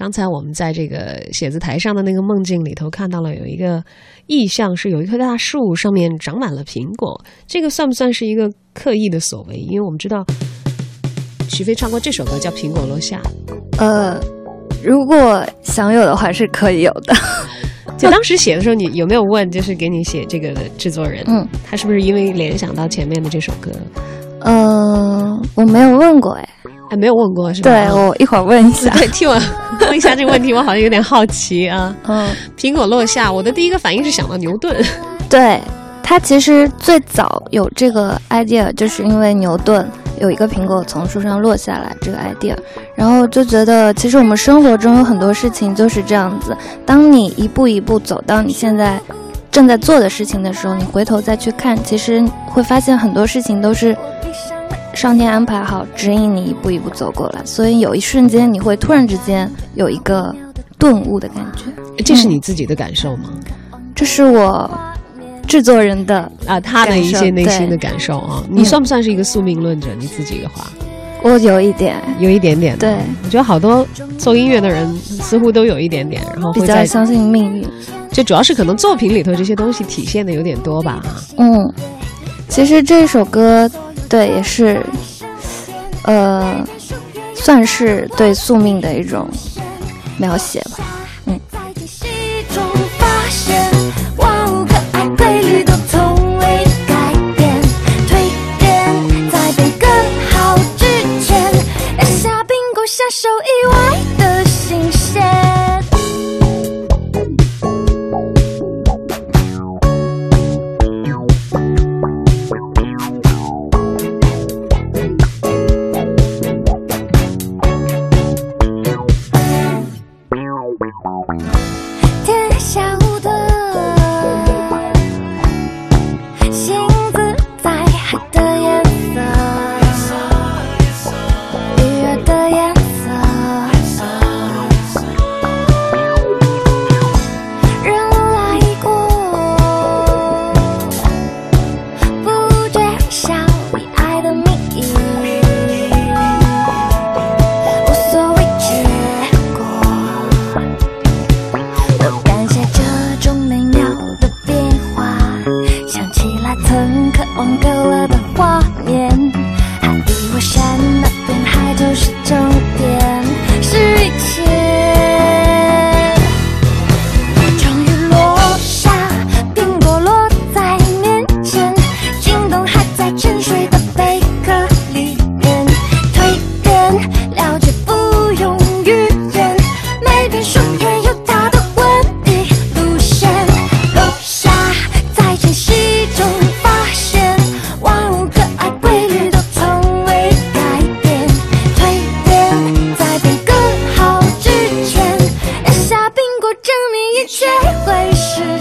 刚才我们在这个写字台上的那个梦境里头看到了有一个意象，是有一棵大树上面长满了苹果，这个算不算是一个刻意的所为？因为我们知道许飞唱过这首歌叫《苹果落下》，呃，如果想有的话是可以有的。就当时写的时候，你有没有问，就是给你写这个的制作人，嗯，他是不是因为联想到前面的这首歌？呃，我没有问过，哎，还没有问过是吧？对，我一会儿问一下。对，替我 问一下这个问题，我好像有点好奇啊。嗯，苹果落下，我的第一个反应是想到牛顿。对他其实最早有这个 idea，就是因为牛顿有一个苹果从树上落下来这个 idea，然后就觉得其实我们生活中有很多事情就是这样子，当你一步一步走到你现在正在做的事情的时候，你回头再去看，其实会发现很多事情都是上天安排好，指引你一步一步走过来，所以有一瞬间你会突然之间有一个顿悟的感觉，这是你自己的感受吗？这是我制作人的啊，他的一些内心的感受啊。你算不算是一个宿命论者？你自己的话，我有一点有一点点。对，我觉得好多做音乐的人似乎都有一点点，然后比较相信命运。就主要是可能作品里头这些东西体现的有点多吧。哈嗯，其实这首歌对也是，呃，算是对宿命的一种描写吧。在惊喜中发你却会是。